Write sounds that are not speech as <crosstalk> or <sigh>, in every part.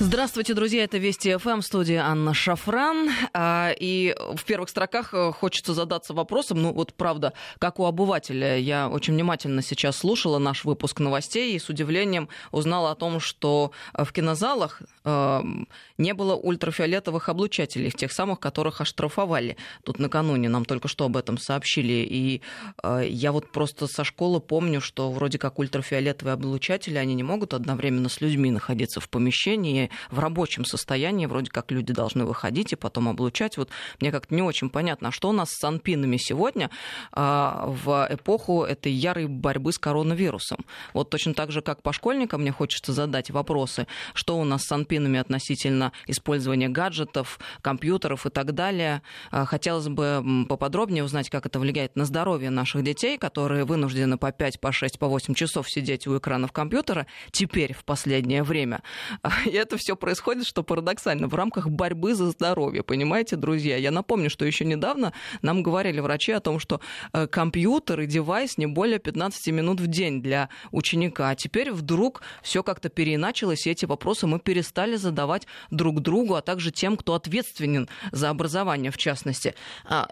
Здравствуйте, друзья. Это Вести ФМ, студия Анна Шафран. А, и в первых строках э, хочется задаться вопросом, ну вот правда, как у обывателя. Я очень внимательно сейчас слушала наш выпуск новостей и с удивлением узнала о том, что э, в кинозалах э, не было ультрафиолетовых облучателей, тех самых, которых оштрафовали. Тут накануне нам только что об этом сообщили. И я вот просто со школы помню, что вроде как ультрафиолетовые облучатели, они не могут одновременно с людьми находиться в помещении, в рабочем состоянии, вроде как люди должны выходить и потом облучать. Вот мне как-то не очень понятно, а что у нас с санпинами сегодня а, в эпоху этой ярой борьбы с коронавирусом. Вот точно так же, как по школьникам, мне хочется задать вопросы, что у нас с санпинами относительно использования гаджетов, компьютеров и так далее. А, хотелось бы поподробнее узнать, как это влияет на здоровье наших детей, которые вынуждены по 5, по 6, по 8 часов сидеть у экранов компьютера теперь в последнее время. <laughs> И это все происходит, что парадоксально, в рамках борьбы за здоровье, понимаете, друзья? Я напомню, что еще недавно нам говорили врачи о том, что э, компьютер и девайс не более 15 минут в день для ученика, а теперь вдруг все как-то переиначилось, и эти вопросы мы перестали задавать друг другу, а также тем, кто ответственен за образование, в частности. А,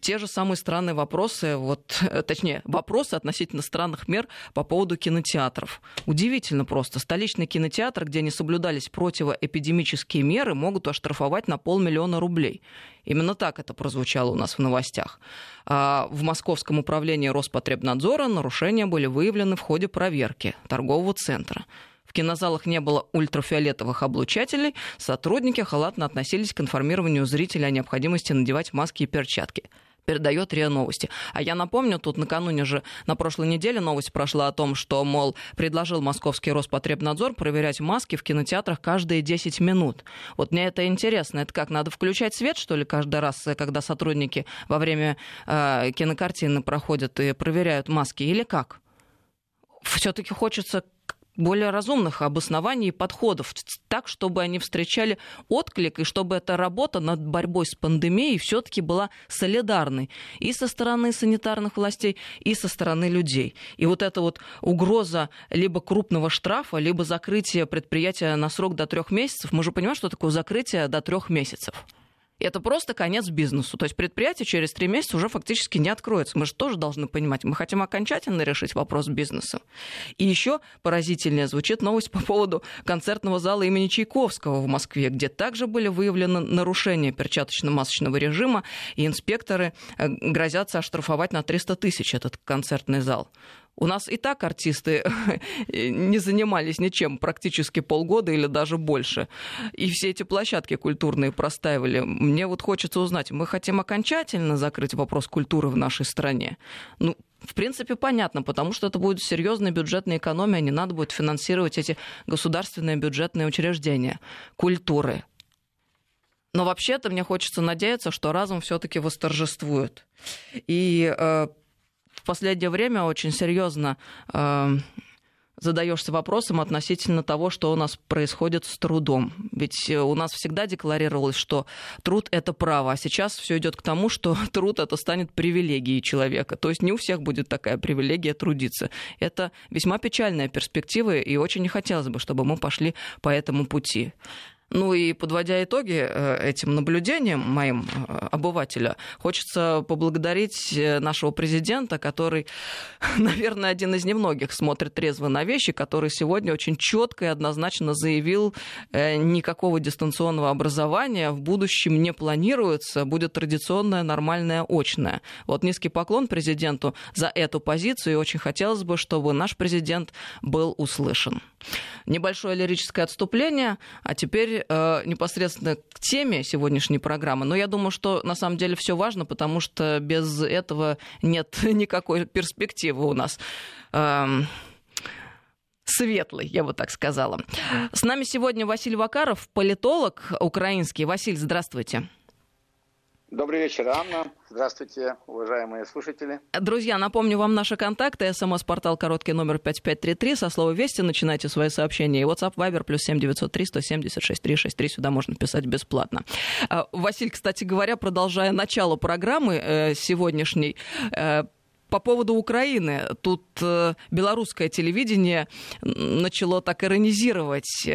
те же самые странные вопросы, вот, э, точнее, вопросы относительно странных мер по поводу кинотеатров. Удивительно просто. Столичный кинотеатр, где не соблюдались противоэпидемические меры могут оштрафовать на полмиллиона рублей. Именно так это прозвучало у нас в новостях. А, в Московском управлении Роспотребнадзора нарушения были выявлены в ходе проверки торгового центра. В кинозалах не было ультрафиолетовых облучателей, сотрудники халатно относились к информированию зрителей о необходимости надевать маски и перчатки передает РИА Новости. А я напомню, тут накануне же на прошлой неделе новость прошла о том, что, мол, предложил московский Роспотребнадзор проверять маски в кинотеатрах каждые 10 минут. Вот мне это интересно. Это как, надо включать свет, что ли, каждый раз, когда сотрудники во время э, кинокартины проходят и проверяют маски, или как? Все-таки хочется более разумных обоснований и подходов, так, чтобы они встречали отклик, и чтобы эта работа над борьбой с пандемией все-таки была солидарной и со стороны санитарных властей, и со стороны людей. И вот эта вот угроза либо крупного штрафа, либо закрытия предприятия на срок до трех месяцев, мы же понимаем, что такое закрытие до трех месяцев. Это просто конец бизнесу. То есть предприятие через три месяца уже фактически не откроется. Мы же тоже должны понимать, мы хотим окончательно решить вопрос бизнеса. И еще поразительнее звучит новость по поводу концертного зала имени Чайковского в Москве, где также были выявлены нарушения перчаточно-масочного режима, и инспекторы э, грозятся оштрафовать на 300 тысяч этот концертный зал. У нас и так артисты <laughs> не занимались ничем практически полгода или даже больше. И все эти площадки культурные простаивали. Мне вот хочется узнать, мы хотим окончательно закрыть вопрос культуры в нашей стране? Ну, в принципе, понятно, потому что это будет серьезная бюджетная экономия, не надо будет финансировать эти государственные бюджетные учреждения культуры. Но вообще-то мне хочется надеяться, что разум все-таки восторжествует. И э, в последнее время очень серьезно э, задаешься вопросом относительно того, что у нас происходит с трудом. Ведь э, у нас всегда декларировалось, что труд это право, а сейчас все идет к тому, что <laughs> труд это станет привилегией человека. То есть не у всех будет такая привилегия трудиться. Это весьма печальная перспектива, и очень не хотелось бы, чтобы мы пошли по этому пути. Ну и подводя итоги э, этим наблюдениям моим э, обывателя, хочется поблагодарить э, нашего президента, который, <laughs> наверное, один из немногих смотрит трезво на вещи, который сегодня очень четко и однозначно заявил, никакого дистанционного образования в будущем не планируется, будет традиционное, нормальное, очное. Вот низкий поклон президенту за эту позицию, и очень хотелось бы, чтобы наш президент был услышан. Небольшое лирическое отступление, а теперь э, непосредственно к теме сегодняшней программы. Но я думаю, что на самом деле все важно, потому что без этого нет <laughs> никакой перспективы у нас. Эм, светлый, я бы так сказала. С нами сегодня Василий Вакаров, политолог украинский. Василий, здравствуйте. Добрый вечер, Анна. Здравствуйте, уважаемые слушатели. Друзья, напомню вам наши контакты. СМС-портал короткий номер 5533. Со слова «Вести» начинайте свои сообщения. И WhatsApp, Viber, плюс 7903 176 363. Сюда можно писать бесплатно. А, Василь, кстати говоря, продолжая начало программы э, сегодняшней, э, по поводу Украины. Тут э, белорусское телевидение начало так иронизировать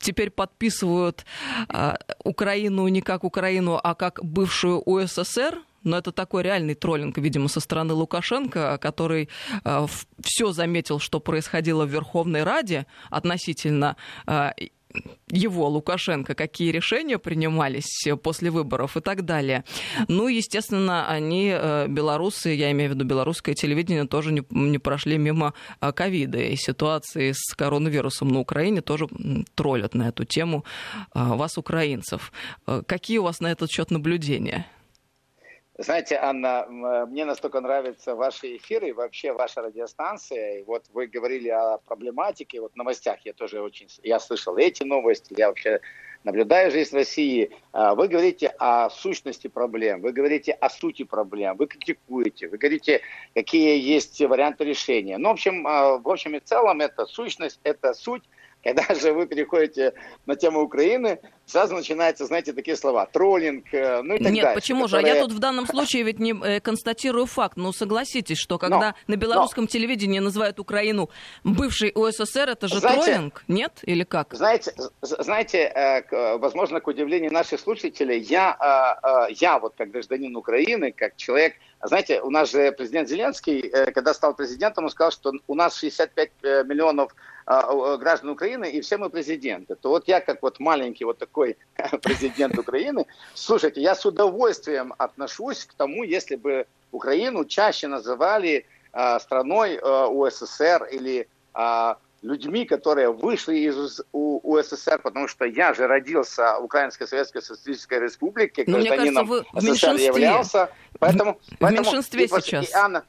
теперь подписывают э, Украину не как Украину, а как бывшую УССР. Но это такой реальный троллинг, видимо, со стороны Лукашенко, который э, все заметил, что происходило в Верховной Раде относительно э, его, Лукашенко, какие решения принимались после выборов и так далее. Ну, естественно, они, э, белорусы, я имею в виду белорусское телевидение, тоже не, не прошли мимо э, ковида и ситуации с коронавирусом на Украине тоже троллят на эту тему э, вас, украинцев. Какие у вас на этот счет наблюдения? Знаете, Анна, э, мне настолько нравятся ваши эфиры и вообще ваша радиостанция. И вот вы говорили о проблематике, вот в новостях я тоже очень, я слышал эти новости, я вообще наблюдаю жизнь России. А, вы говорите о сущности проблем, вы говорите о сути проблем, вы критикуете, вы говорите, какие есть варианты решения. Ну, в общем, а, в общем и целом, это сущность, это суть, когда же вы переходите на тему Украины, сразу начинаются, знаете, такие слова, троллинг, э, ну и так Нет, дальше. почему которые... же? А я тут в данном случае ведь не э, констатирую факт. Ну, согласитесь, что когда но, на белорусском но... телевидении называют Украину бывшей УССР, это же знаете, троллинг, нет? Или как? Знаете, знаете, э, возможно, к удивлению наших слушателей, я, я вот как гражданин Украины, как человек, знаете, у нас же президент Зеленский, когда стал президентом, он сказал, что у нас 65 миллионов граждан Украины, и все мы президенты. То вот я, как вот маленький вот такой <laughs> президент Украины, слушайте, я с удовольствием отношусь к тому, если бы Украину чаще называли а, страной а, УССР или людьми, которые вышли из УССР, потому что я же родился в Украинской Советской Социалистической Республике, Но гражданином мне кажется, в СССР являлся. Поэтому, в поэтому, меньшинстве и, сейчас. И Анна,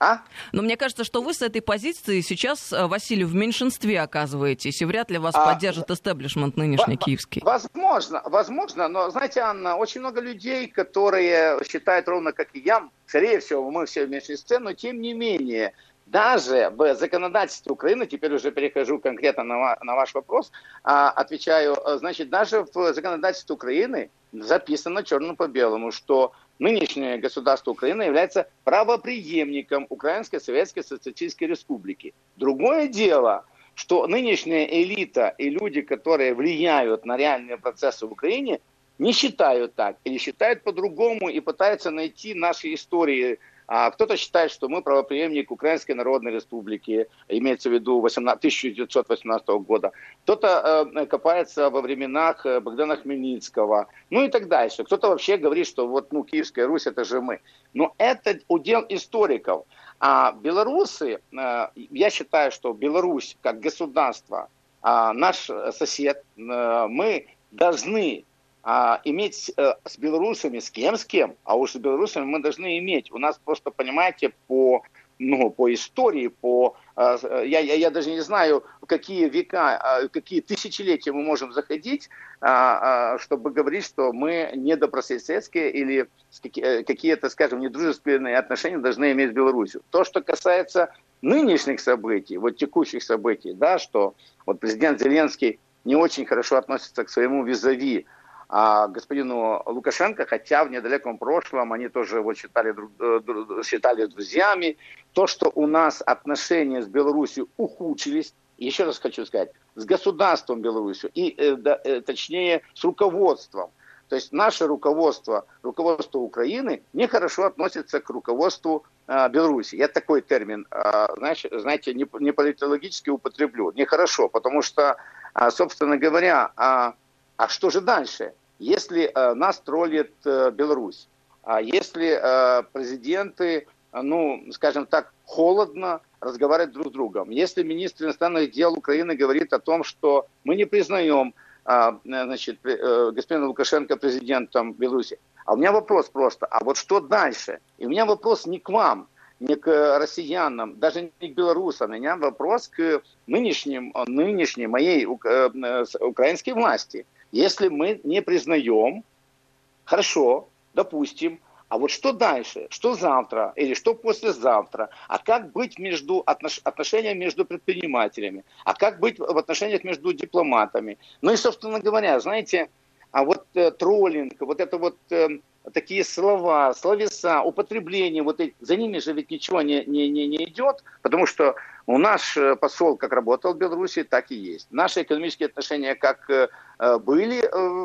а? Но мне кажется, что вы с этой позиции сейчас, э, Василий, в меньшинстве оказываетесь, и вряд ли вас а, поддержит истеблишмент нынешний в, киевский. Возможно, возможно, но, знаете, Анна, очень много людей, которые считают ровно как и я, скорее всего, мы все в меньшинстве, но тем не менее, даже в законодательстве Украины, теперь уже перехожу конкретно на, на ваш вопрос, а, отвечаю, э, значит, даже в законодательстве Украины записано черным по белому, что нынешнее государство Украины является правоприемником Украинской Советской Социалистической Республики. Другое дело, что нынешняя элита и люди, которые влияют на реальные процессы в Украине, не считают так или считают по-другому и пытаются найти наши истории а кто-то считает, что мы правоприемник Украинской Народной Республики, имеется в виду 18, 1918 года. Кто-то э, копается во временах э, Богдана Хмельницкого, ну и так дальше. Кто-то вообще говорит, что вот ну, Киевская Русь это же мы. Но это удел историков. А белорусы, э, я считаю, что Беларусь как государство, э, наш сосед, мы должны а, иметь э, с белорусами, с кем, с кем, а уж с белорусами мы должны иметь. У нас просто, понимаете, по, ну, по истории, по, э, я, я, я даже не знаю, какие века, э, какие тысячелетия мы можем заходить, э, э, чтобы говорить, что мы недобрососедские или какие-то, скажем, недружественные отношения должны иметь с Беларусью. То, что касается нынешних событий, вот текущих событий, да, что вот президент Зеленский не очень хорошо относится к своему визави, господину Лукашенко, хотя в недалеком прошлом они тоже вот считали, э, считали друзьями. То, что у нас отношения с Беларусью ухудшились, еще раз хочу сказать, с государством Беларусью, и э, э, точнее с руководством. То есть наше руководство, руководство Украины нехорошо относится к руководству э, Беларуси. Я такой термин, э, знаете, знаете не, не политологически употреблю. Нехорошо, потому что, э, собственно говоря, э, а что же дальше? Если э, нас троллит э, Беларусь, а если э, президенты, ну, скажем так, холодно разговаривают друг с другом, если министр иностранных дел Украины говорит о том, что мы не признаем э, значит, э, господина Лукашенко президентом Беларуси, а у меня вопрос просто, а вот что дальше? И у меня вопрос не к вам, не к россиянам, даже не к белорусам, у меня вопрос к нынешним, нынешней моей э, украинской власти – если мы не признаем, хорошо, допустим, а вот что дальше? Что завтра? Или что послезавтра? А как быть между отнош... отношениями между предпринимателями? А как быть в отношениях между дипломатами? Ну и, собственно говоря, знаете, а вот э, троллинг, вот это вот э, такие слова, словеса, употребление, вот эти, за ними же ведь ничего не, не, не, не идет, потому что у наш э, посол как работал в Беларуси, так и есть. Наши экономические отношения как э, э, были,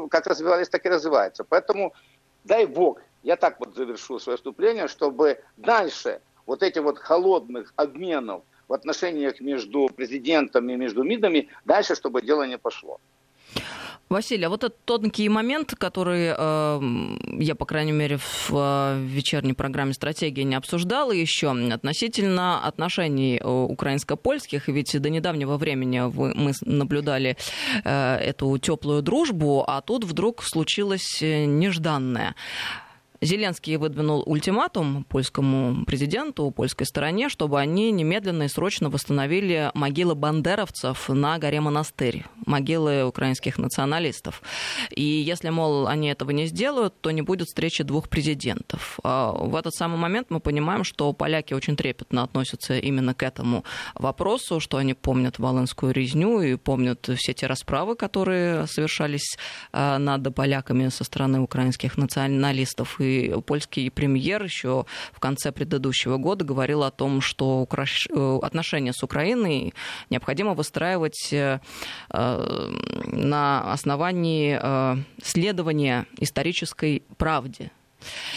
как развивались, так и развиваются. Поэтому дай бог, я так вот завершу свое вступление, чтобы дальше вот эти вот холодных обменов в отношениях между президентом и между МИДами, дальше, чтобы дело не пошло. Василий, а вот этот тонкий момент, который э, я, по крайней мере, в э, вечерней программе «Стратегия» не обсуждала еще, относительно отношений э, украинско-польских, ведь до недавнего времени вы, мы наблюдали э, эту теплую дружбу, а тут вдруг случилось э, нежданное. Зеленский выдвинул ультиматум польскому президенту, польской стороне, чтобы они немедленно и срочно восстановили могилы бандеровцев на горе Монастырь, могилы украинских националистов. И если, мол, они этого не сделают, то не будет встречи двух президентов. А в этот самый момент мы понимаем, что поляки очень трепетно относятся именно к этому вопросу, что они помнят Волынскую резню и помнят все те расправы, которые совершались а, над поляками со стороны украинских националистов. И польский премьер еще в конце предыдущего года говорил о том, что э, отношения с Украиной необходимо выстраивать э, на основании э, следования исторической правде.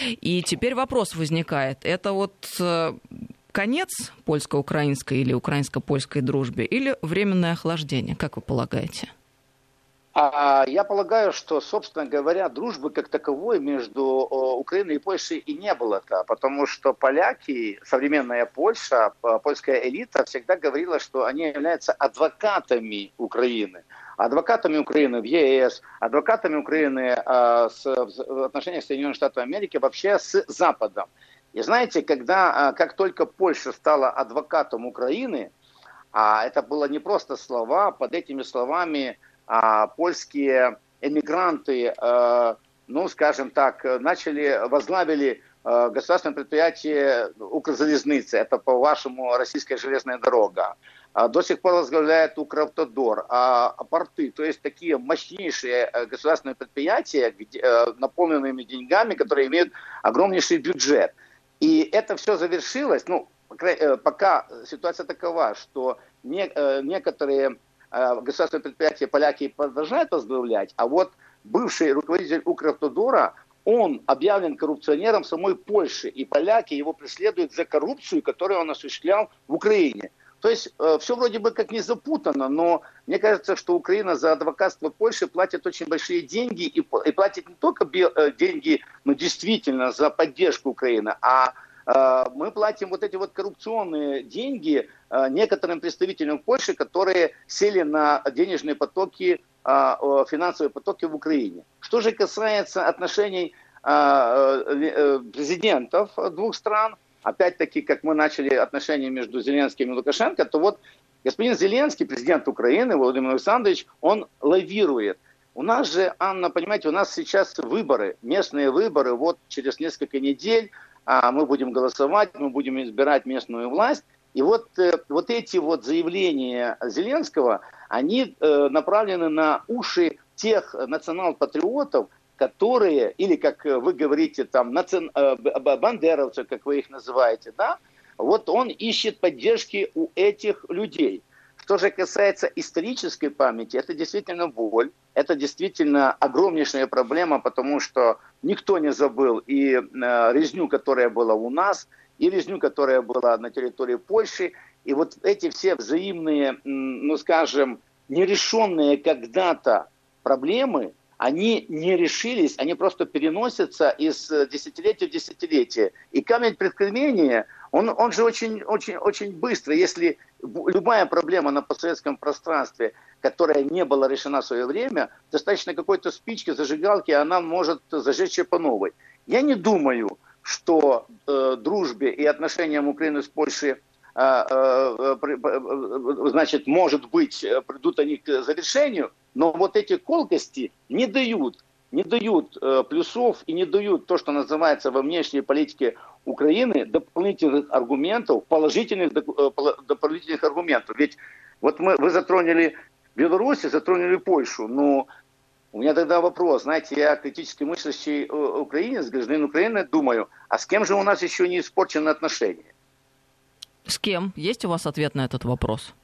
И теперь вопрос возникает. Это вот конец польско-украинской или украинско-польской дружбе или временное охлаждение, как вы полагаете? А я полагаю, что, собственно говоря, дружбы как таковой между Украиной и Польшей и не было-то, потому что поляки, современная Польша, польская элита всегда говорила, что они являются адвокатами Украины. Адвокатами Украины в ЕС, адвокатами Украины с, в отношениях Соединенных Штатов Америки вообще с Западом. И знаете, когда, как только Польша стала адвокатом Украины, а это было не просто слова, под этими словами а, польские эмигранты, а, ну, скажем так, начали, возглавили а, государственное предприятие Укрзалезницы, это по-вашему российская железная дорога. А, до сих пор возглавляет Укравтодор, а порты, то есть такие мощнейшие э, государственные предприятия, где, э, наполненными деньгами, которые имеют огромнейший бюджет. И это все завершилось, ну, э, пока ситуация такова, что не, некоторые Э, государственное предприятие поляки продолжают возглавлять, а вот бывший руководитель Укравтодора, он объявлен коррупционером самой Польши, и поляки его преследуют за коррупцию, которую он осуществлял в Украине. То есть э, все вроде бы как не запутано, но мне кажется, что Украина за адвокатство Польши платит очень большие деньги и, и платит не только э, деньги, но действительно за поддержку Украины, а Э, мы платим вот эти вот коррупционные деньги э, некоторым представителям Польши, которые сели на денежные потоки, э, финансовые потоки в Украине. Что же касается отношений президентов двух стран, опять-таки, как мы начали отношения между Зеленским и Лукашенко, то вот господин Зеленский, президент Украины, Владимир Александрович, он лавирует. У нас же, Анна, понимаете, у нас сейчас выборы, местные выборы, вот через несколько недель мы будем голосовать, мы будем избирать местную власть. И вот, э, вот эти вот заявления Зеленского, они э, направлены на уши тех национал-патриотов, которые, или как вы говорите, там, наци... Э, бандеровцы, как вы их называете, да, вот он ищет поддержки у этих людей. Что же касается исторической памяти, это действительно боль, это действительно огромнейшая проблема, потому что никто не забыл и э, резню, которая была у нас, и резню, которая была на территории Польши. И вот эти все взаимные, ну скажем, нерешенные когда-то проблемы, они не решились, они просто переносятся из десятилетия в десятилетие. И камень преткновения, он, он же очень, очень, очень быстро, если любая проблема на постсоветском пространстве, которая не была решена в свое время, достаточно какой-то спички, зажигалки, она может зажечь ее по новой. Я не думаю, что э, дружбе и отношениям Украины с Польшей э, э, э, значит, может быть, придут они к завершению, но вот эти колкости не дают не дают э, плюсов и не дают то, что называется во внешней политике Украины, дополнительных аргументов, положительных э, дополнительных аргументов. Ведь вот мы, вы затронули Беларусь, затронули Польшу, но У меня тогда вопрос, знаете, я критически мыслящий э, украинец, гражданин Украины, думаю, а с кем же у нас еще не испорчены отношения? С кем? Есть у вас ответ на этот вопрос?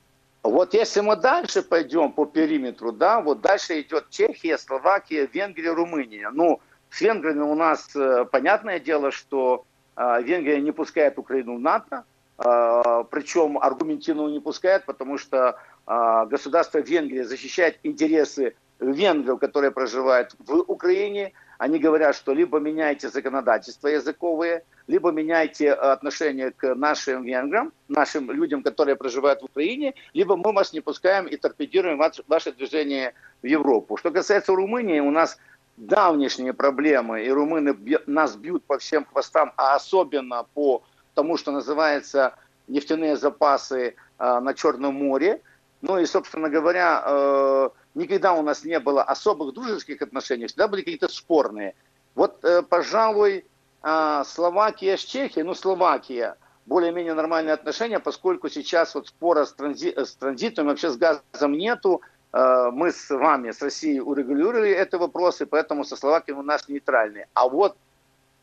Вот если мы дальше пойдем по периметру, да, вот дальше идет Чехия, Словакия, Венгрия, Румыния. Ну, с венграми у нас э, понятное дело, что э, Венгрия не пускает Украину в НАТО, э, причем аргументивно не пускает, потому что государство Венгрия защищает интересы венгров, которые проживают в Украине, они говорят, что либо меняйте законодательство языковые, либо меняйте э, отношение к нашим венграм, нашим людям, которые проживают в Украине, либо мы вас не пускаем и торпедируем ваше движение в Европу. Что касается Румынии, у нас давнишние проблемы, и румыны нас бьют по всем хвостам, а особенно по тому, что называется нефтяные запасы э, на Черном море. Ну и, собственно говоря, э, никогда у нас не было особых дружеских отношений, всегда были какие-то спорные. Вот, э, пожалуй, э, Словакия с Чехией, ну, Словакия, более-менее нормальные отношения, поскольку сейчас вот спора с, транзи с транзитом, вообще с газом нету, э, мы с вами, с Россией урегулировали это вопрос, и поэтому со Словакией у нас нейтральные. А вот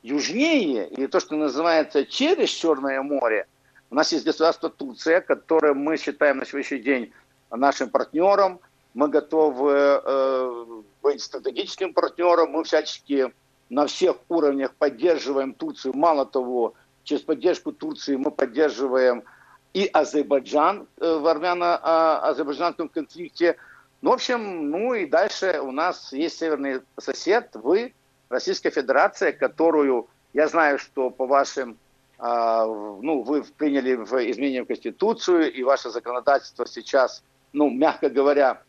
южнее, и то, что называется через Черное море, у нас есть государство Турция, которое мы считаем на сегодняшний день нашим партнером – мы готовы э, быть стратегическим партнером, мы всячески на всех уровнях поддерживаем Турцию. Мало того, через поддержку Турции мы поддерживаем и Азербайджан э, в армяно-азербайджанском конфликте. Ну, в общем, ну и дальше у нас есть северный сосед, вы, Российская Федерация, которую, я знаю, что по вашим, э, ну, вы приняли в изменение в Конституцию, и ваше законодательство сейчас, ну, мягко говоря,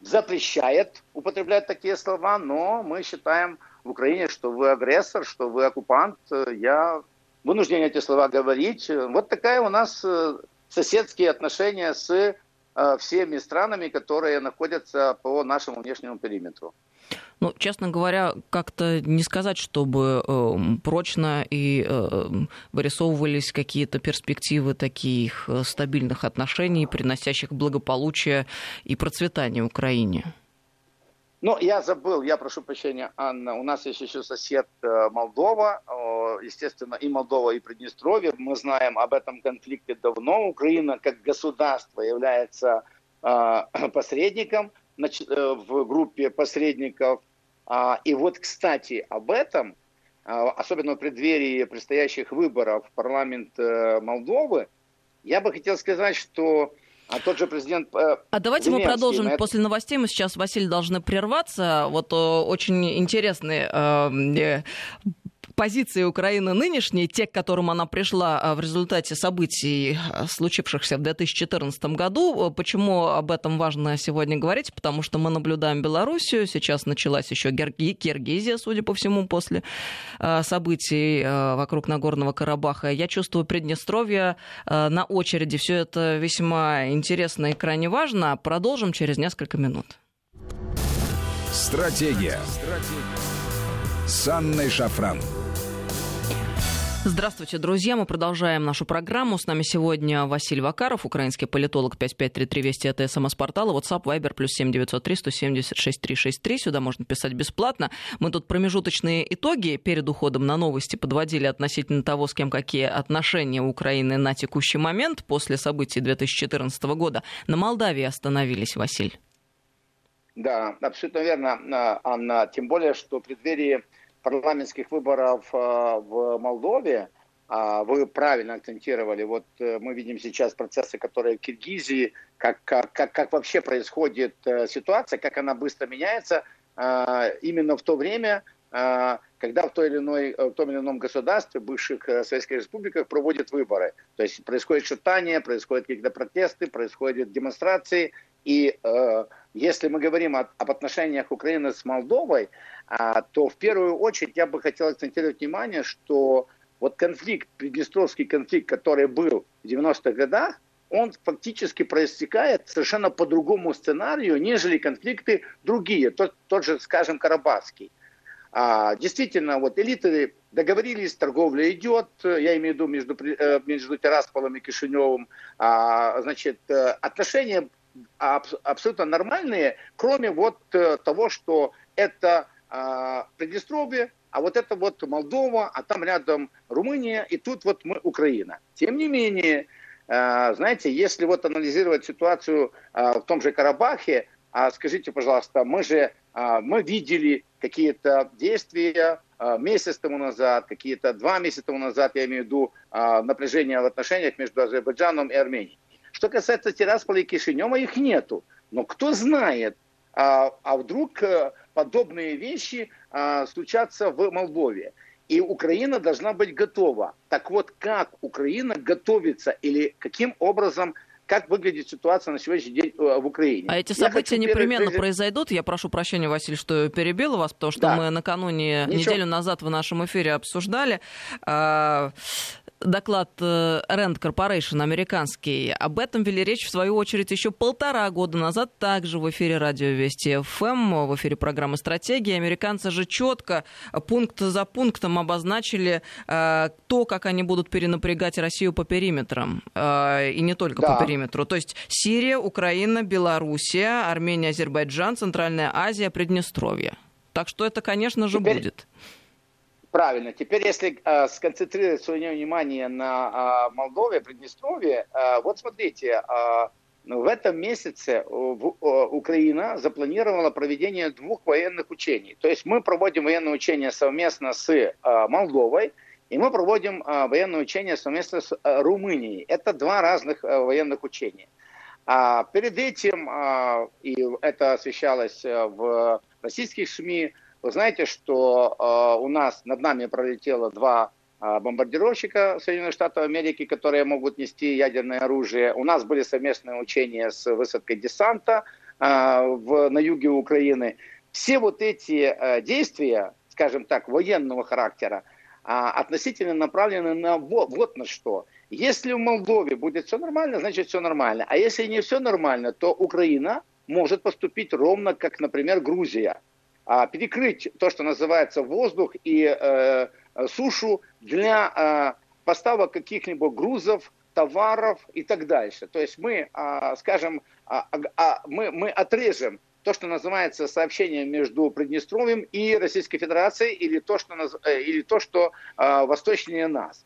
запрещает употреблять такие слова, но мы считаем в Украине, что вы агрессор, что вы оккупант. Я вынужден эти слова говорить. Вот такая у нас э, соседские отношения с э, всеми странами, которые находятся по нашему внешнему периметру. Ну, честно говоря, как-то не сказать, чтобы э, прочно и э, вырисовывались какие-то перспективы таких э, стабильных отношений, приносящих благополучие и процветание Украине. Ну, я забыл, я прошу прощения, Анна, у нас есть еще сосед э, Молдова, естественно, и Молдова, и Приднестровье. Мы знаем об этом конфликте давно. Украина как государство является э, <clears throat> посредником в группе посредников и вот, кстати, об этом, а, особенно в преддверии предстоящих выборов в парламент э, Молдовы, я бы хотел сказать, что а тот же президент... Э, а давайте Зеленский, мы продолжим это... после новостей. Мы сейчас, Василий, должны прерваться. Вот очень интересный э, позиции Украины нынешней, те, к которым она пришла а, в результате событий, а, случившихся в 2014 году. Почему об этом важно сегодня говорить? Потому что мы наблюдаем Белоруссию, сейчас началась еще Киргизия, судя по всему, после событий вокруг Нагорного Карабаха. Я чувствую Приднестровье на очереди. Все это весьма интересно и крайне важно. Продолжим через несколько минут. Стратегия. Стратегия. С Анной Шафран. Здравствуйте, друзья. Мы продолжаем нашу программу. С нами сегодня Василий Вакаров, украинский политолог 5533 Вести. Это СМС-портала. WhatsApp, Viber, плюс 7903 176 363. Сюда можно писать бесплатно. Мы тут промежуточные итоги перед уходом на новости подводили относительно того, с кем какие отношения Украины на текущий момент после событий 2014 года. На Молдавии остановились, Василий. Да, абсолютно верно, Анна. Тем более, что в преддверии парламентских выборов э, в Молдове, а, вы правильно акцентировали. Вот э, мы видим сейчас процессы, которые в Киргизии, как, как, как, вообще происходит э, ситуация, как она быстро меняется именно в то время, когда в, той или иной, в том или ином государстве, бывших советских республиках, проводят выборы. То есть происходит шатание, происходят какие-то протесты, происходят демонстрации. И э, если мы говорим о, об отношениях Украины с Молдовой, а, то в первую очередь я бы хотел акцентировать внимание, что вот конфликт, Приднестровский конфликт, который был в 90-х годах, он фактически проистекает совершенно по другому сценарию, нежели конфликты другие, тот, тот же, скажем, Карабахский. А, действительно, вот элиты договорились, торговля идет, я имею в виду между, э, между Тирасполом и Кишиневым, а, значит, э, отношения абсолютно нормальные, кроме вот того, что это Приднестровье, а вот это вот Молдова, а там рядом Румыния, и тут вот мы Украина. Тем не менее, знаете, если вот анализировать ситуацию в том же Карабахе, скажите, пожалуйста, мы же мы видели какие-то действия месяц тому назад, какие-то два месяца тому назад, я имею в виду напряжение в отношениях между Азербайджаном и Арменией. Что касается Тирасполя и Кишинева, их нету. Но кто знает, а, а вдруг э, подобные вещи а, случатся в Молдове. И Украина должна быть готова. Так вот, как Украина готовится или каким образом как выглядит ситуация на сегодняшний день э, в Украине. А эти события непременно прежде... произойдут. Я прошу прощения, Василий, что перебила вас, потому что да. мы накануне, Ничего. неделю назад в нашем эфире обсуждали а, доклад э, Rand Corporation американский. Об этом вели речь, в свою очередь, еще полтора года назад, также в эфире радио Вести ФМ, эм, в эфире программы «Стратегия». Американцы же четко, пункт за пунктом обозначили э, то, как они будут перенапрягать Россию по периметрам. Э, и не только да. по периметру. То есть Сирия, Украина, Белоруссия, Армения, Азербайджан, Центральная Азия, Приднестровье. Так что это, конечно же, Теперь... будет. Правильно. Теперь, если э, сконцентрировать свое внимание на э, Молдове, Приднестровье, э, вот смотрите, э, в этом месяце в, э, Украина запланировала проведение двух военных учений. То есть мы проводим военные учения совместно с э, Молдовой, и мы проводим э, военные учения совместно с э, Румынией. Это два разных э, военных учения. А перед этим, э, и это освещалось э, в российских СМИ, вы знаете, что э, у нас над нами пролетело два э, бомбардировщика Соединенных Штатов Америки, которые могут нести ядерное оружие. У нас были совместные учения с высадкой десанта э, в, на юге Украины. Все вот эти э, действия, скажем так, военного характера, э, относительно направлены на вот, вот на что. Если в Молдове будет все нормально, значит все нормально. А если не все нормально, то Украина может поступить ровно как, например, Грузия – а, перекрыть то, что называется воздух и э, сушу для э, поставок каких-либо грузов, товаров и так дальше. То есть мы, э, скажем, э, э, мы, мы отрежем то, что называется сообщение между Приднестровьем и Российской Федерацией, или то, что, э, или то, что э, восточнее нас.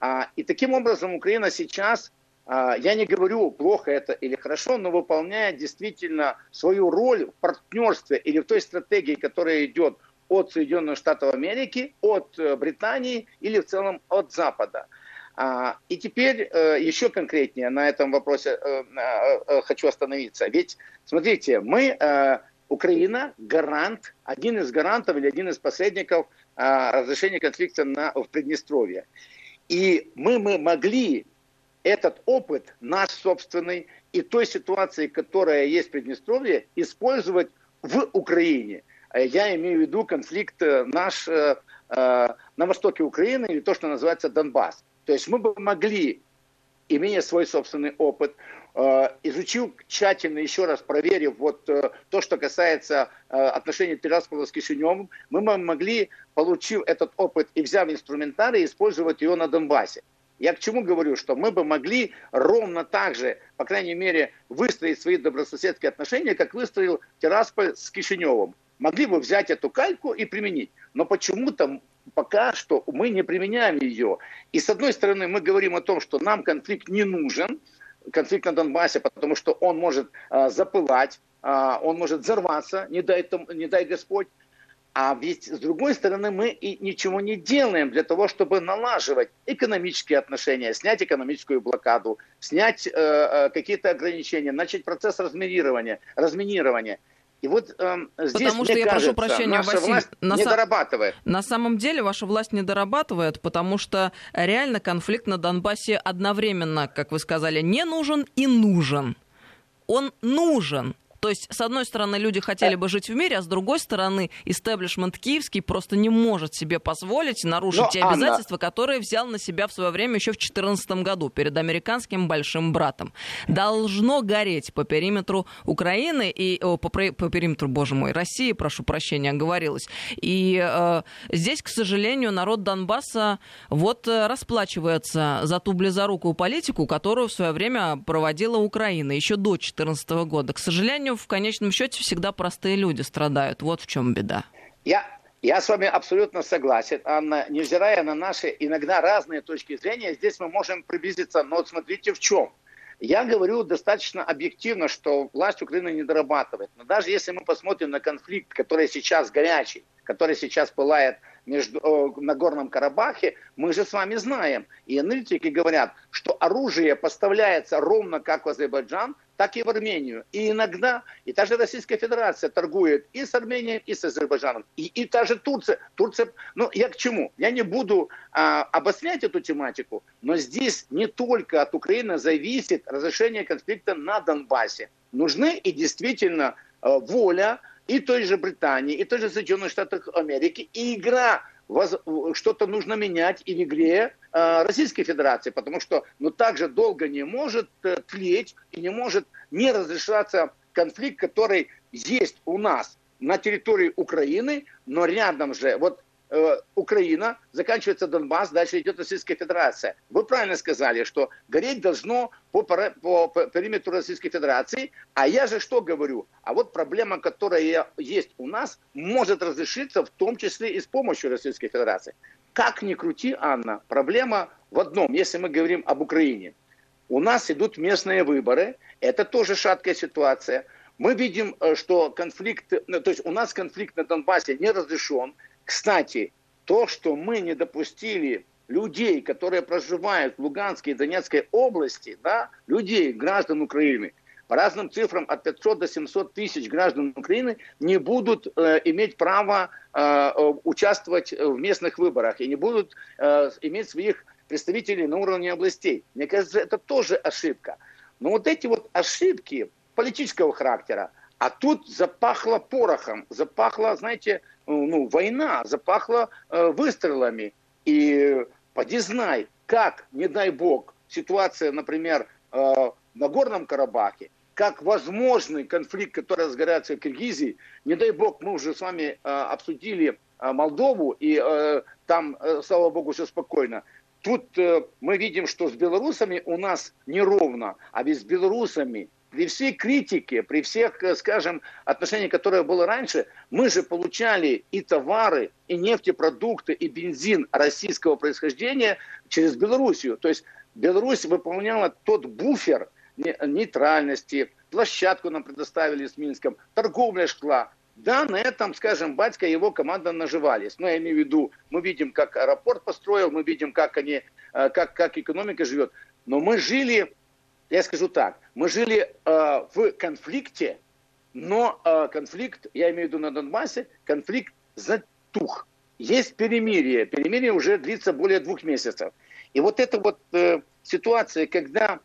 А, и таким образом Украина сейчас а, я не говорю, плохо это или хорошо, но выполняет действительно свою роль в партнерстве или в той стратегии, которая идет от Соединенных Штатов Америки, от э, Британии или в целом от Запада. А, и теперь э, еще конкретнее на этом вопросе э, хочу остановиться. Ведь, смотрите, мы, Украина, гарант, один из гарантов или один из посредников разрешения конфликта на, в Приднестровье. И мы, мы могли этот опыт, наш собственный, и той ситуации, которая есть в Приднестровье, использовать в Украине. Я имею в виду конфликт э, наш э, э, на востоке Украины, или то, что называется Донбасс. То есть мы бы могли, имея свой собственный опыт, э, изучив тщательно, еще раз проверив вот э, то, что касается э, отношений Тираспола с Кишиневым, мы бы могли, получив этот опыт и взяв инструментарий, использовать его на Донбассе. Я к чему говорю, что мы бы могли ровно так же, по крайней мере, выстроить свои добрососедские отношения, как выстроил Тирасполь с Кишиневым. Могли бы взять эту кальку и применить. Но почему-то пока что мы не применяем ее. И с одной стороны мы говорим о том, что нам конфликт не нужен, конфликт на Донбассе, потому что он может э, запылать, э, он может взорваться, не дай, не дай Господь. А ведь, с другой стороны, мы и ничего не делаем для того, чтобы налаживать экономические отношения, снять экономическую блокаду, снять э, э какие-то ограничения, начать процесс разминирования. разминирования. И вот э, здесь, потому что, я кажется, прошу прощения, наша Василий, власть на не дорабатывает. На самом деле ваша власть не дорабатывает, потому что реально конфликт на Донбассе одновременно, как вы сказали, не нужен и нужен. Он нужен, То есть, с одной стороны, люди хотели бы жить в мире, а с другой стороны, истеблишмент киевский просто не может себе позволить нарушить Но, те обязательства, Анна... которые взял на себя в свое время еще в 2014 году перед американским большим братом. Должно гореть по периметру Украины и о, по, по периметру, боже мой, России, прошу прощения, оговорилась. И э, здесь, к сожалению, народ Донбасса вот э, расплачивается за ту близорукую политику, которую в свое время проводила Украина еще до 2014 года. К сожалению, в конечном счете всегда простые люди страдают. Вот в чем беда. Я, я с вами абсолютно согласен, Анна. Невзирая на наши иногда разные точки зрения, здесь мы можем приблизиться, но вот смотрите в чем. Я говорю достаточно объективно, что власть Украины не дорабатывает. Но даже если мы посмотрим на конфликт, который сейчас горячий, который сейчас пылает между, э, на Горном Карабахе, мы же с вами знаем, и аналитики говорят, что оружие поставляется ровно как в Азербайджан, так и в Армению. И иногда, и та же Российская Федерация торгует и с Арменией, и с Азербайджаном. И, и та же Турция. Турция, ну я к чему? Я не буду а, обострять эту тематику, но здесь не только от Украины зависит разрешение конфликта на Донбассе. Нужны и действительно а, воля, и той же Британии, и той же Соединенных Штатах Америки, и игра что-то нужно менять и в игре э, Российской Федерации, потому что ну, так же долго не может э, тлеть и не может не разрешаться конфликт, который есть у нас на территории Украины, но рядом же, вот Э, Украина, заканчивается Донбасс, дальше идет Российская Федерация. Вы правильно сказали, что гореть должно по, по, по периметру Российской Федерации, а я же что говорю? А вот проблема, которая есть у нас, может разрешиться в том числе и с помощью Российской Федерации. Как ни крути, Анна, проблема в одном, если мы говорим об Украине. У нас идут местные выборы, это тоже шаткая ситуация. Мы видим, э, что конфликт, ну, то есть у нас конфликт на Донбассе не разрешен, кстати, то, что мы не допустили людей, которые проживают в Луганской и Донецкой области, да, людей, граждан Украины, по разным цифрам от 500 до 700 тысяч граждан Украины не будут э, иметь право э, э, участвовать в местных выборах и не будут э, иметь своих представителей на уровне областей. Мне кажется, это тоже ошибка. Но вот эти вот ошибки политического характера, а тут запахло порохом, запахло, знаете, ну, война, запахло э, выстрелами. И поди знай, как, не дай бог, ситуация, например, э, на Горном Карабахе, как возможный конфликт, который разгорается в Киргизии, не дай бог, мы уже с вами э, обсудили э, Молдову, и э, там, э, слава богу, все спокойно. Тут э, мы видим, что с белорусами у нас неровно, а ведь с белорусами при всей критике, при всех, э, скажем, отношениях, которые было раньше, мы же получали и товары, и нефтепродукты, и бензин российского происхождения через Белоруссию. То есть Беларусь выполняла тот буфер нейтральности, площадку нам предоставили с Минском, торговля шла. Да, на этом, скажем, батька и его команда наживались. Но я имею в виду, мы видим, как аэропорт построил, мы видим, как, они, э, как, как экономика живет. Но мы жили я скажу так, мы жили э, в конфликте, но э, конфликт, я имею в виду на Донбассе, конфликт затух. Есть перемирие, перемирие уже длится более двух месяцев. И вот эта вот э, ситуация, когда,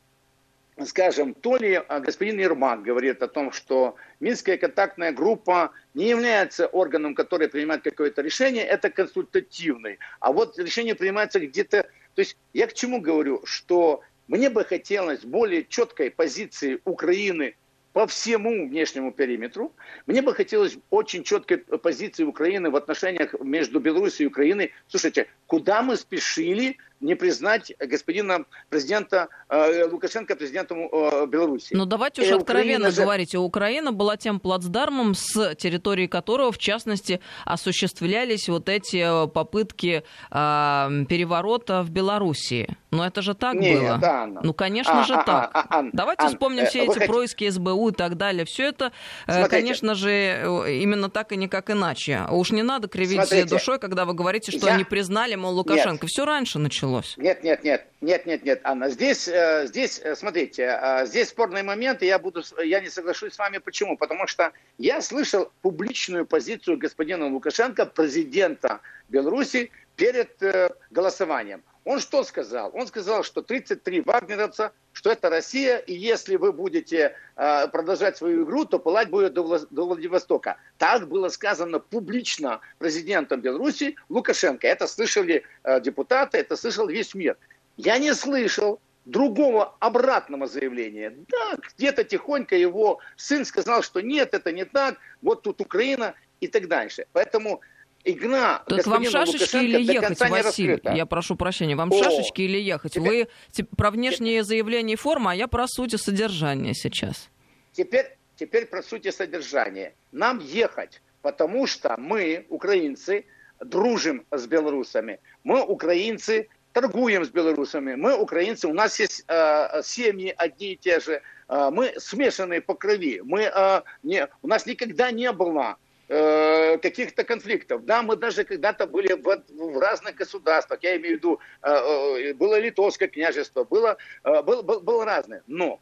скажем, то ли э, господин Ермак говорит о том, что Минская контактная группа не является органом, который принимает какое-то решение, это консультативный. А вот решение принимается где-то... То есть я к чему говорю, что мне бы хотелось более четкой позиции Украины по всему внешнему периметру. Мне бы хотелось очень четкой позиции Украины в отношениях между Беларусью и Украиной. Слушайте, куда мы спешили не признать господина президента э, Лукашенко президентом э, Беларуси. Ну давайте уж э, откровенно же... говорить, Украина была тем плацдармом, с территории которого, в частности, осуществлялись вот эти попытки переворота в Белоруссии. Но это же так Нет, было. Анна. Ну, конечно а, же а, так. А, а, Анна, Давайте Анна, вспомним все эти хотите... происки СБУ и так далее. Все это, Смотрите. конечно же, именно так и никак иначе. Уж не надо кривить Смотрите. душой, когда вы говорите, что Я... не признали, мол, Лукашенко. Нет. Все раньше началось началось. Нет, нет, нет, нет, нет, нет, Анна. Здесь, э, здесь, э, смотрите, э, здесь спорный момент, и я буду, я не соглашусь с вами. Почему? Потому что я слышал публичную позицию господина Лукашенко, президента Беларуси, перед голосованием. Он что сказал? Он сказал, что 33 вагнеровца, что это Россия, и если вы будете э, продолжать свою игру, то пылать будет до, до Владивостока. Так было сказано публично президентом Беларуси Лукашенко. Это слышали э, депутаты, это слышал весь мир. Я не слышал другого обратного заявления. Да, где-то тихонько его сын сказал, что нет, это не так, вот тут Украина и так дальше. Поэтому игра Так вам шашечки или ехать, Василий? Я прошу прощения, вам О, шашечки или ехать? Теперь, Вы про внешние заявления и формы, а я про суть и содержание сейчас. Теперь, теперь про суть и содержание. Нам ехать, потому что мы, украинцы, дружим с белорусами. Мы, украинцы, торгуем с белорусами. Мы, украинцы, у нас есть э, семьи одни и те же. Э, мы смешанные по крови. Мы, э, не, у нас никогда не было э, каких-то конфликтов. Да, мы даже когда-то были в, в разных государствах. Я имею в виду, э, э, было Литовское княжество, было, было, было, было разное. Но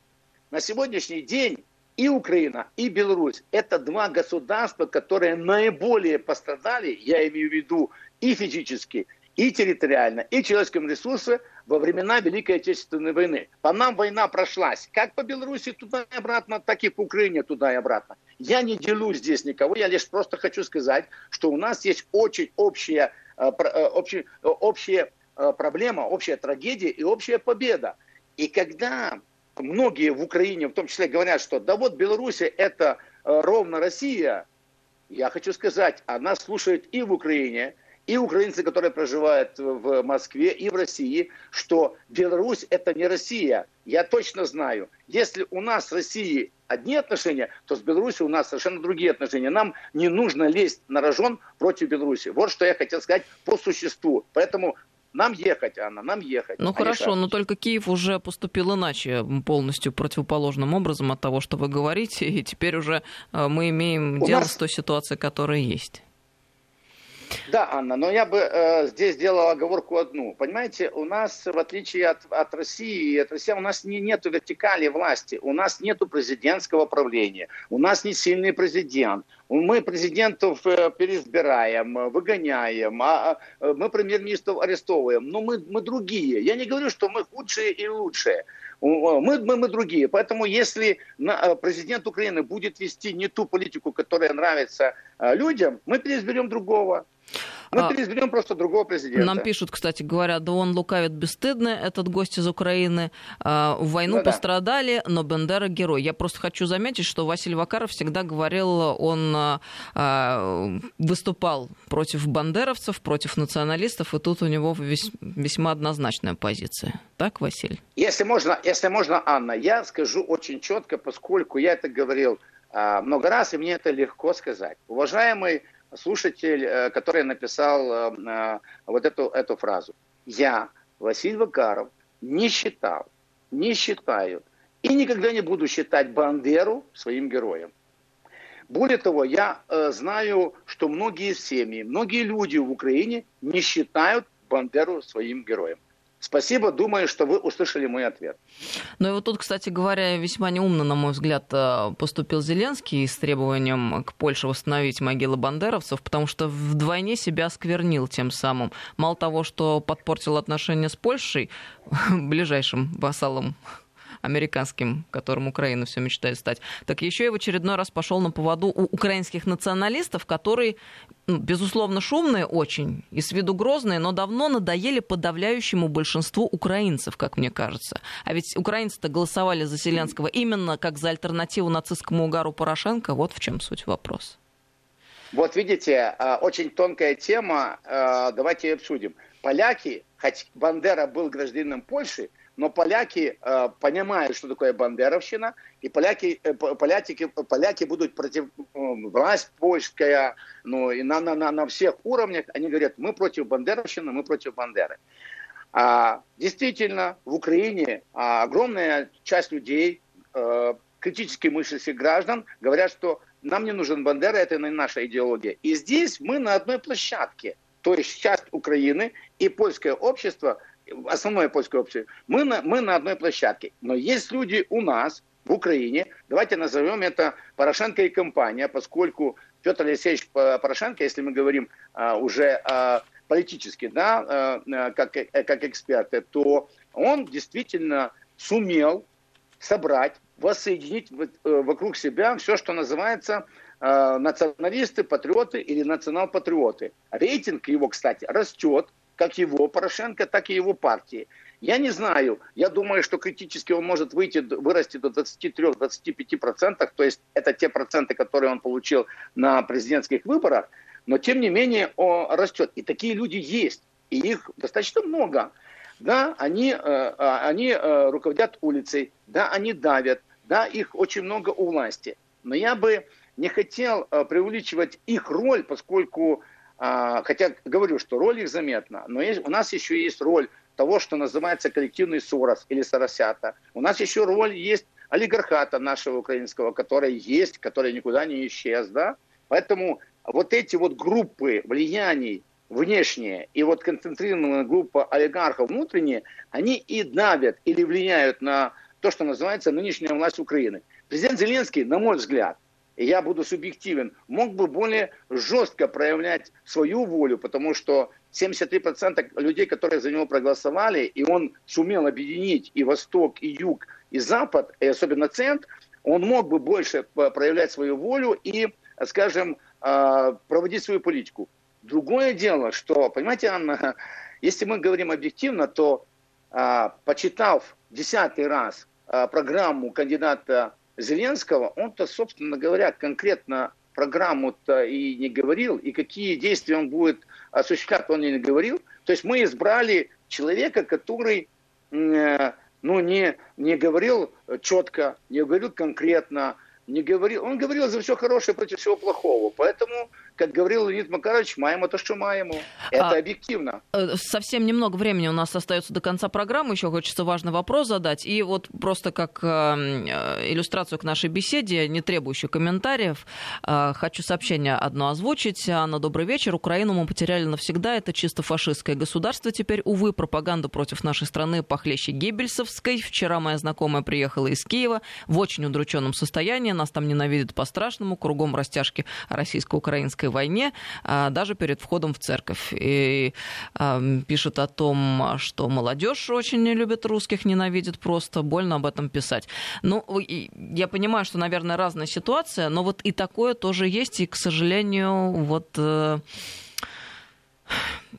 на сегодняшний день и Украина, и Беларусь – это два государства, которые наиболее пострадали, я имею в виду и физически, и территориально, и человеческим ресурсом во времена Великой Отечественной войны. По нам война прошлась как по Беларуси туда и обратно, так и по Украине туда и обратно. Я не делю здесь никого, я лишь просто хочу сказать, что у нас есть очень общая, э, э, общая, общая э, проблема, общая трагедия и общая победа. И когда многие в Украине, в том числе, говорят, что да вот Беларусь это ровно Россия, я хочу сказать, она слушает и в Украине, и украинцы, которые проживают в Москве и в России, что Беларусь это не Россия. Я точно знаю, если у нас с Россией одни отношения, то с Беларусью у нас совершенно другие отношения. Нам не нужно лезть на рожон против Беларуси. Вот что я хотел сказать по существу. Поэтому нам ехать, Анна, нам ехать. Ну хорошо, но только Киев уже поступил иначе, полностью противоположным образом от того, что вы говорите, и теперь уже э, мы имеем у дело нас... с той ситуацией, которая есть. Да, Анна, но я бы э, здесь сделал оговорку одну. Понимаете, у нас, в отличие от, от России, от России, у нас не, нет вертикали власти, у нас нет президентского правления, у нас не сильный президент. Мы президентов э, переизбираем, выгоняем, а, а мы премьер-министров арестовываем. Но мы, мы другие. Я не говорю, что мы худшие и лучшие. Мы, мы, мы другие. Поэтому если э, президент Украины будет вести не ту политику, которая нравится э, людям, мы переизберем другого. Мы а, переизберем просто другого президента. Нам пишут, кстати, говорят, да он лукавит бесстыдно, этот гость из Украины. А, в войну ну, пострадали, да. но Бендера герой. Я просто хочу заметить, что Василий Вакаров всегда говорил, он а, выступал против бандеровцев, против националистов, и тут у него весь, весьма однозначная позиция. Так, Василий? Если можно, если можно, Анна, я скажу очень четко, поскольку я это говорил а, много раз, и мне это легко сказать. Уважаемый слушатель, э, который написал э, э, вот эту, эту фразу. Я, Василий Вакаров, не считал, не считаю и никогда не буду считать Бандеру своим героем. Более того, я знаю, что многие семьи, многие люди в Украине не считают Бандеру своим героем. Спасибо, думаю, что вы услышали мой ответ. Ну и вот тут, кстати говоря, весьма неумно, на мой взгляд, э, поступил Зеленский с требованием к Польше восстановить могилы бандеровцев, потому что вдвойне себя осквернил тем самым. Мало того, что подпортил отношения с Польшей, <laughs> ближайшим вассалом американским, которым Украина все мечтает стать, так еще и в очередной раз пошел на поводу у украинских националистов, которые, ну, безусловно, шумные очень и с виду грозные, но давно надоели подавляющему большинству украинцев, как мне кажется. А ведь украинцы-то голосовали за Зеленского именно как за альтернативу нацистскому угару Порошенко. Вот в чем суть вопроса. Вот видите, э, очень тонкая тема, э, давайте ее обсудим. Поляки, хоть Бандера был гражданином Польши, но поляки э, понимают, что такое бандеровщина, и поляки, э, поляки, поляки будут против э, власть польская, ну и на, на, на, на всех уровнях, они говорят, мы против бандеровщины, мы против бандеры. А, действительно, в Украине а, огромная часть людей, э, критически мыслящих граждан, говорят, что нам не нужен Бандера, это не наша идеология. И здесь мы на одной площадке. То есть часть Украины и польское общество основное польское общество, мы на, мы на одной площадке. Но есть люди у нас, в Украине, давайте назовем это Порошенко и компания, поскольку Петр Алексеевич Порошенко, если мы говорим а, уже о политически, да, как, как эксперты, то он действительно сумел собрать, воссоединить вокруг себя все, что называется националисты, патриоты или национал-патриоты. Рейтинг его, кстати, растет, как его Порошенко, так и его партии. Я не знаю, я думаю, что критически он может выйти, вырасти до 23-25%, то есть это те проценты, которые он получил на президентских выборах, но тем не менее он растет. И такие люди есть, и их достаточно много. Да, они, э, а, они э, руководят улицей, да, они давят, да, их очень много у власти. Но я бы не хотел э, преувеличивать их роль, поскольку, хотя говорю, что роль их заметна, но есть, у нас еще есть роль того, что называется коллективный Сорос или Соросята. У нас еще роль есть олигархата нашего украинского, который есть, который никуда не исчез, да. Поэтому вот эти вот группы влияний внешние и вот концентрированная группа олигархов внутренние, они и давят или влияют на то, что называется нынешняя власть Украины. Президент Зеленский, на мой взгляд, я буду субъективен, мог бы более жестко проявлять свою волю, потому что 73% людей, которые за него проголосовали, и он сумел объединить и Восток, и Юг, и Запад, и особенно Центр, он мог бы больше проявлять свою волю и, скажем, а, проводить свою политику. Другое дело, что, понимаете, Анна, <laughs> если мы говорим объективно, то а, почитав десятый раз а, программу кандидата Зеленского, он-то, собственно говоря, конкретно программу-то и не говорил, и какие действия он будет осуществлять, он и не говорил. То есть мы избрали человека, который э, ну, не, не говорил четко, не говорил конкретно, не говорил, он говорил за все хорошее против всего плохого. Поэтому как говорил Леонид Макарович, маємо то, что маємо. Это а, объективно. Э, совсем немного времени у нас остается до конца программы. Еще хочется важный вопрос задать. И вот просто как э, э, иллюстрацию к нашей беседе, не требующую комментариев, хочу сообщение одно озвучить. Анна, добрый вечер. Украину мы потеряли навсегда. Это чисто фашистское государство теперь. Увы, пропаганда против нашей страны похлеще Геббельсовской. Вчера моя знакомая приехала из Киева в очень удрученном состоянии. Нас там ненавидят по-страшному. Кругом растяжки российско-украинской гражданской войне, а, даже перед входом в церковь. И пишет о том, что молодежь очень не любит русских, ненавидит просто, больно об этом писать. Ну, я понимаю, что, наверное, разная ситуация, но вот и такое тоже есть, и, к сожалению, вот э,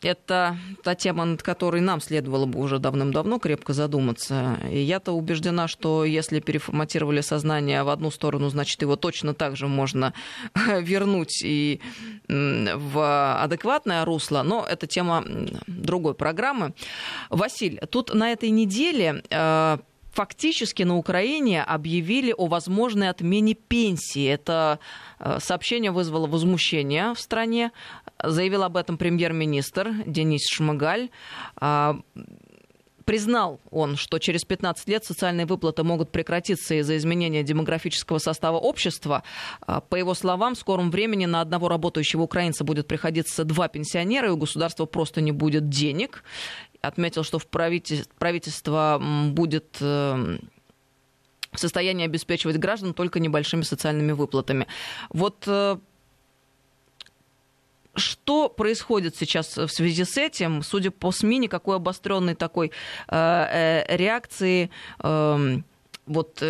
это та тема, над которой нам следовало бы уже давным-давно крепко задуматься. И я-то убеждена, что если переформатировали сознание в одну сторону, значит, его точно так же можно <laughs> вернуть и в адекватное русло. Но это тема другой программы. Василь, тут на этой неделе э, фактически на Украине объявили о возможной отмене пенсии. Это э, сообщение вызвало возмущение в стране. Заявил об этом премьер-министр Денис Шмыгаль а, признал он, что через 15 лет социальные выплаты могут прекратиться из-за изменения демографического состава общества. А, по его словам, в скором времени на одного работающего украинца будет приходиться два пенсионера, и у государства просто не будет денег отметил, что в правительство будет э, в состоянии обеспечивать граждан только небольшими социальными выплатами. Вот э, что происходит сейчас в связи с этим? Судя по СМИ, никакой обостренной такой э, реакции эм, вот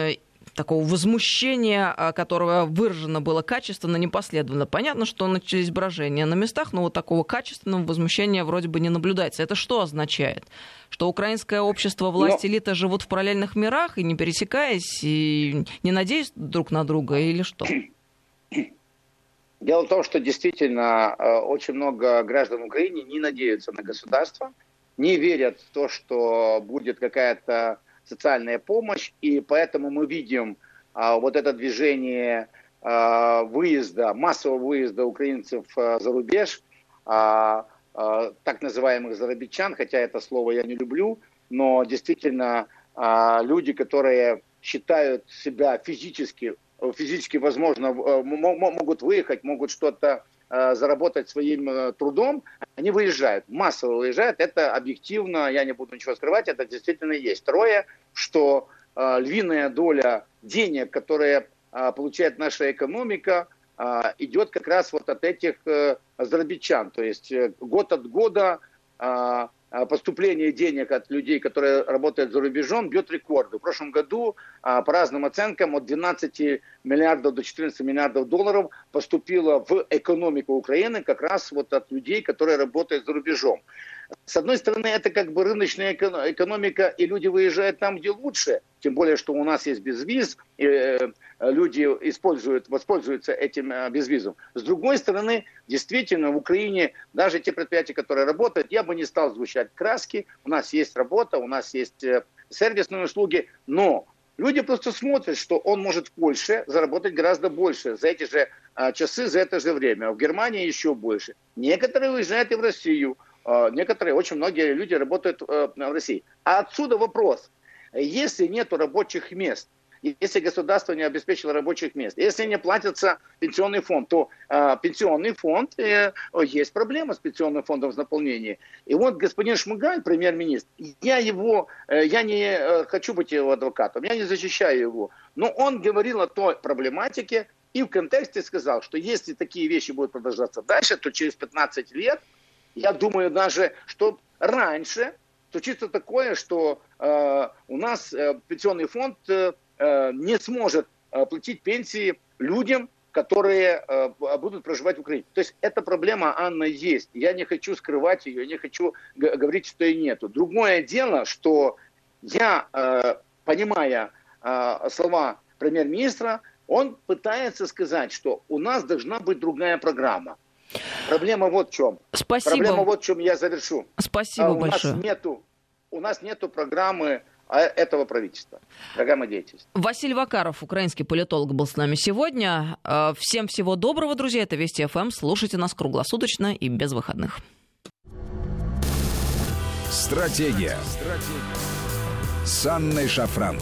такого возмущения, а, которого выражено было качественно, не последовало. Понятно, что начались брожения на местах, но вот такого качественного возмущения вроде бы не наблюдается. Это что означает? Что украинское общество, власть, но... элита живут в параллельных мирах и не пересекаясь, и не надеясь друг на друга, или что? <clears throat> Дело в том, что действительно э, очень много граждан Украины не надеются на государство, не верят в то, что будет какая-то социальная помощь, и поэтому мы видим а, вот это движение а, выезда, массового выезда украинцев а, за рубеж, а, так называемых зарабичан, хотя это слово я не люблю, но действительно люди, которые считают себя физически, физически возможно, могут выехать, могут что-то Э, заработать своим э, трудом, они выезжают, массово выезжают. Это объективно, я не буду ничего скрывать, это действительно есть. Второе, что э, львиная доля денег, которые получает наша экономика, идет как раз вот от этих э, азербайджан. То есть э, год от года поступление денег от людей, которые работают за рубежом, бьет рекорды. В прошлом году, по разным оценкам, от 12 миллиардов до 14 миллиардов долларов поступило в экономику Украины как раз вот от людей, которые работают за рубежом. С одной стороны, это как бы рыночная экономика, и люди выезжают там, где лучше, тем более, что у нас есть безвиз, и э, люди используют, воспользуются этим э, безвизом. С другой стороны, действительно, в Украине даже те предприятия, которые работают, я бы не стал звучать краски, у нас есть работа, у нас есть э, сервисные услуги, но люди просто смотрят, что он может в Польше заработать гораздо больше за эти же часы, за это же время, в Германии еще больше. Некоторые уезжают и в Россию, некоторые, очень многие люди работают э, в России. А отсюда вопрос. Если нет рабочих мест, если государство не обеспечило рабочих мест, если не платится пенсионный фонд, то э, пенсионный фонд, э, есть проблема с пенсионным фондом в наполнении. И вот господин Шмыгаль, премьер-министр, я его, э, я не э, хочу быть его адвокатом, я не защищаю его, но он говорил о той проблематике и в контексте сказал, что если такие вещи будут продолжаться дальше, то через 15 лет я думаю даже, что раньше случится такое, что э, у нас э, пенсионный фонд э, э не сможет э, платить пенсии людям, которые э, будут проживать в Украине. То есть эта проблема, Анна, есть. Я не хочу скрывать ее, не хочу говорить, что ее нету. Другое дело, что я, э, понимая э, слова премьер-министра, он пытается сказать, что у нас должна быть другая программа. Проблема вот в чем. Спасибо. Проблема вот в чем я завершу. Спасибо а у большое. Нас нету, у нас нету программы а, этого правительства. Программа деятельности. Василий Вакаров, украинский политолог, был с нами сегодня. А, всем всего доброго, друзья. Это Вести ФМ. Слушайте нас круглосуточно и без выходных. Стратегия. Стратегия. С Анной Шафран.